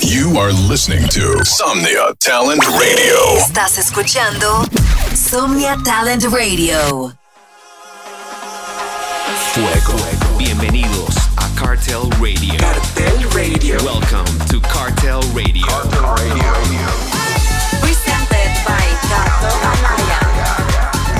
You are listening to Somnia Talent Radio. Estás escuchando Somnia Talent Radio. Fuego. Bienvenidos a Cartel Radio. Cartel Radio. Welcome to Cartel Radio. Cartel Radio. Presented by Gato Amaya.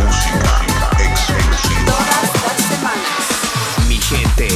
Música exclusiva. Todas las semanas. Mi gente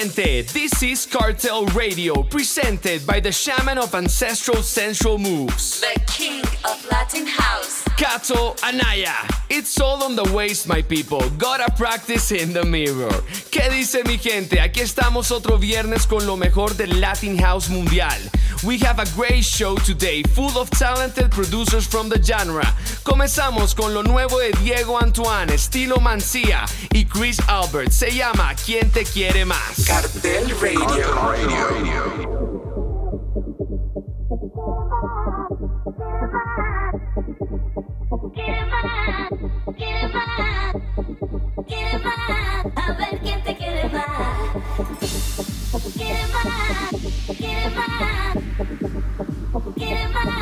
gente, this is Cartel Radio, presented by the shaman of ancestral sensual moves. The king of Latin House. Kato Anaya. It's all on the waist, my people. Gotta practice in the mirror. ¿Qué dice mi gente? Aquí estamos otro viernes con lo mejor del Latin House Mundial. We have a great show today, full of talented producers from the genre. Comenzamos con lo nuevo de Diego Antoine, estilo Mancía y Chris Albert. Se llama ¿Quién te quiere más? Cartel Radio. Quiere más, a ver quién te quiere más. Quiere más, quiere más, quiere más,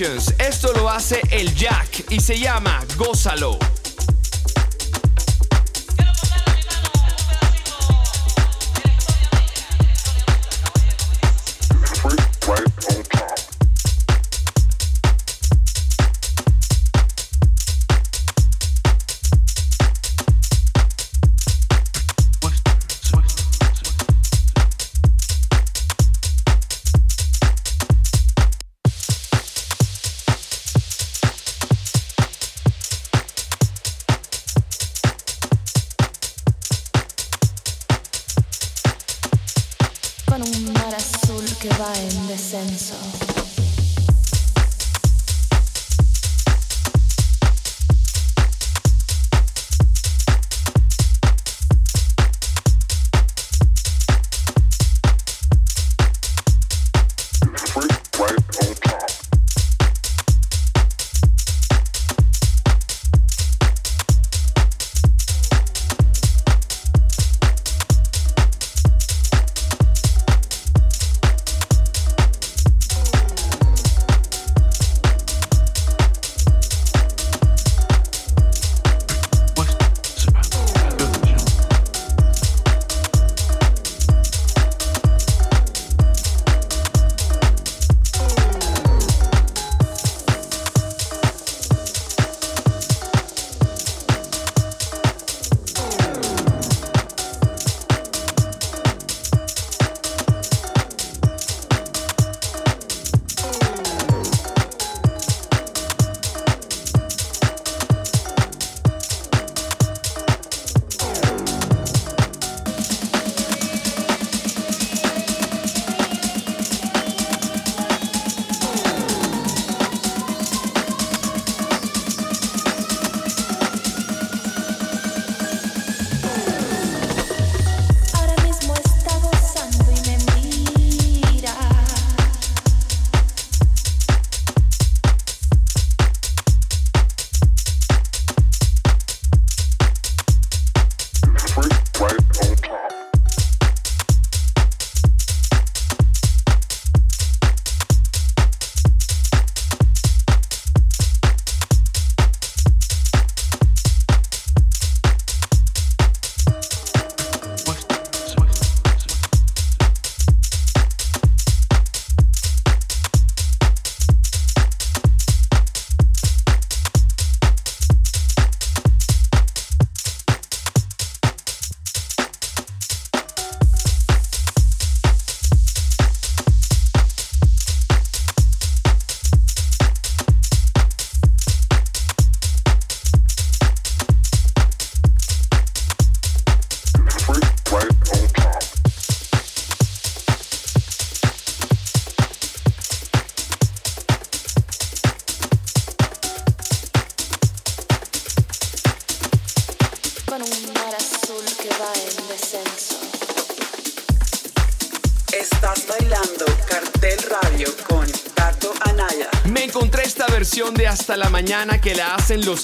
Esto lo hace el Jack y se llama Gózalo. que la hacen los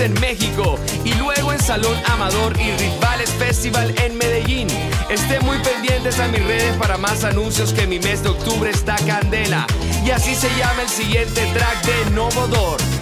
En México y luego en Salón Amador y Rivales Festival en Medellín. Estén muy pendientes a mis redes para más anuncios que mi mes de octubre está candela. Y así se llama el siguiente track de Novodor.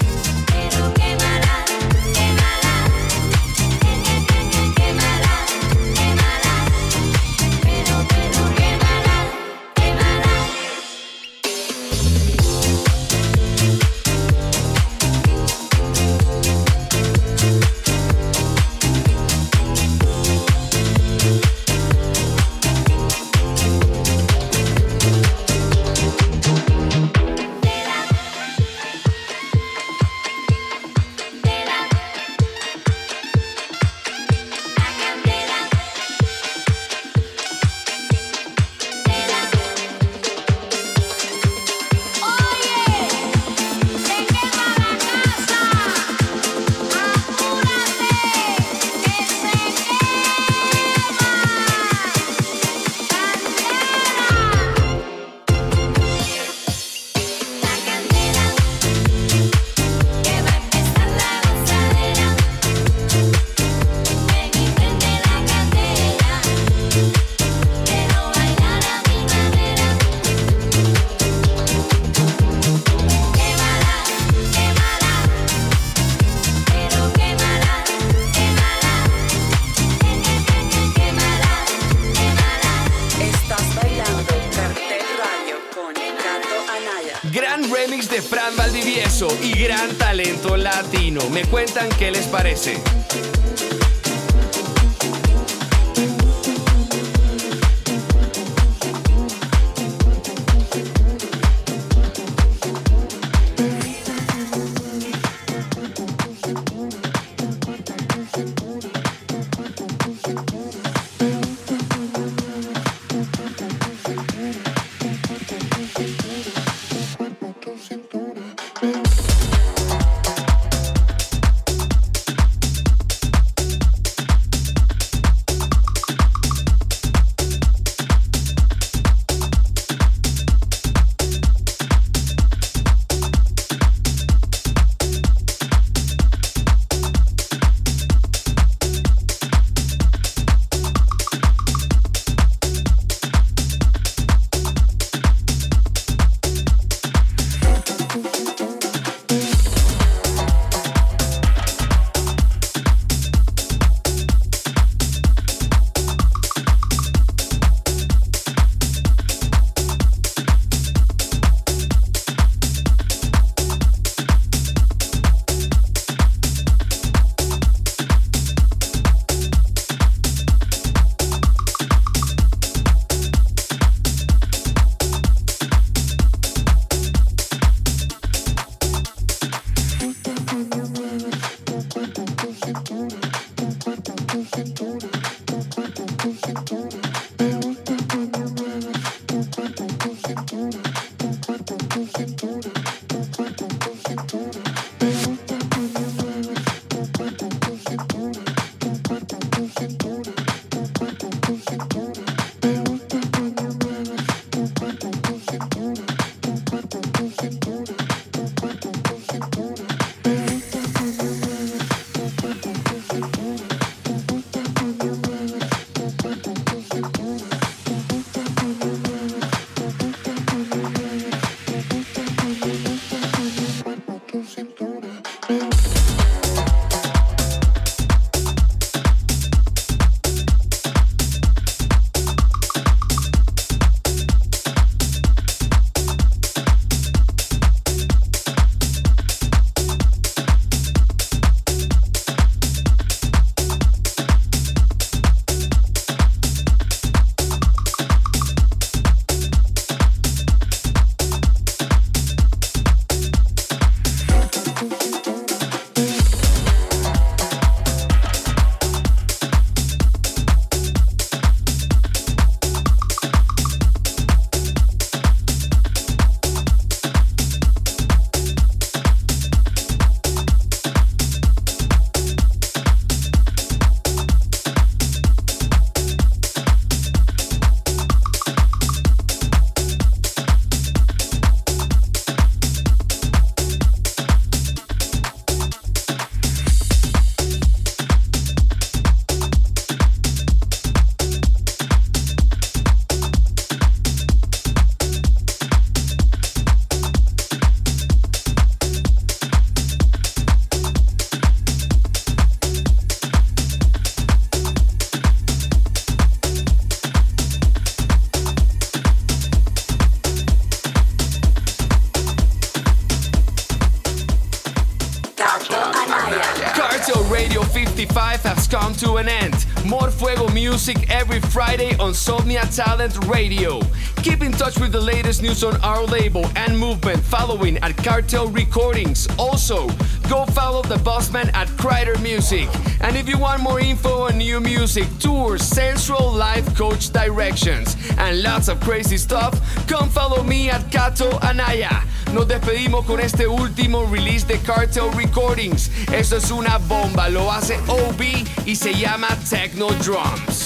55 has come to an end. More Fuego music every Friday on Somnia Talent Radio. Keep in touch with the latest news on our label and movement following at Cartel Recordings. Also, go follow the bossman at Kreider Music. And if you want more info on new music, tours, sensual life coach directions, and lots of crazy stuff, come follow me at Kato Anaya. Nos despedimos con este último release de Cartel Recordings. Esto es una bomba, lo hace OB y se llama Techno Drums.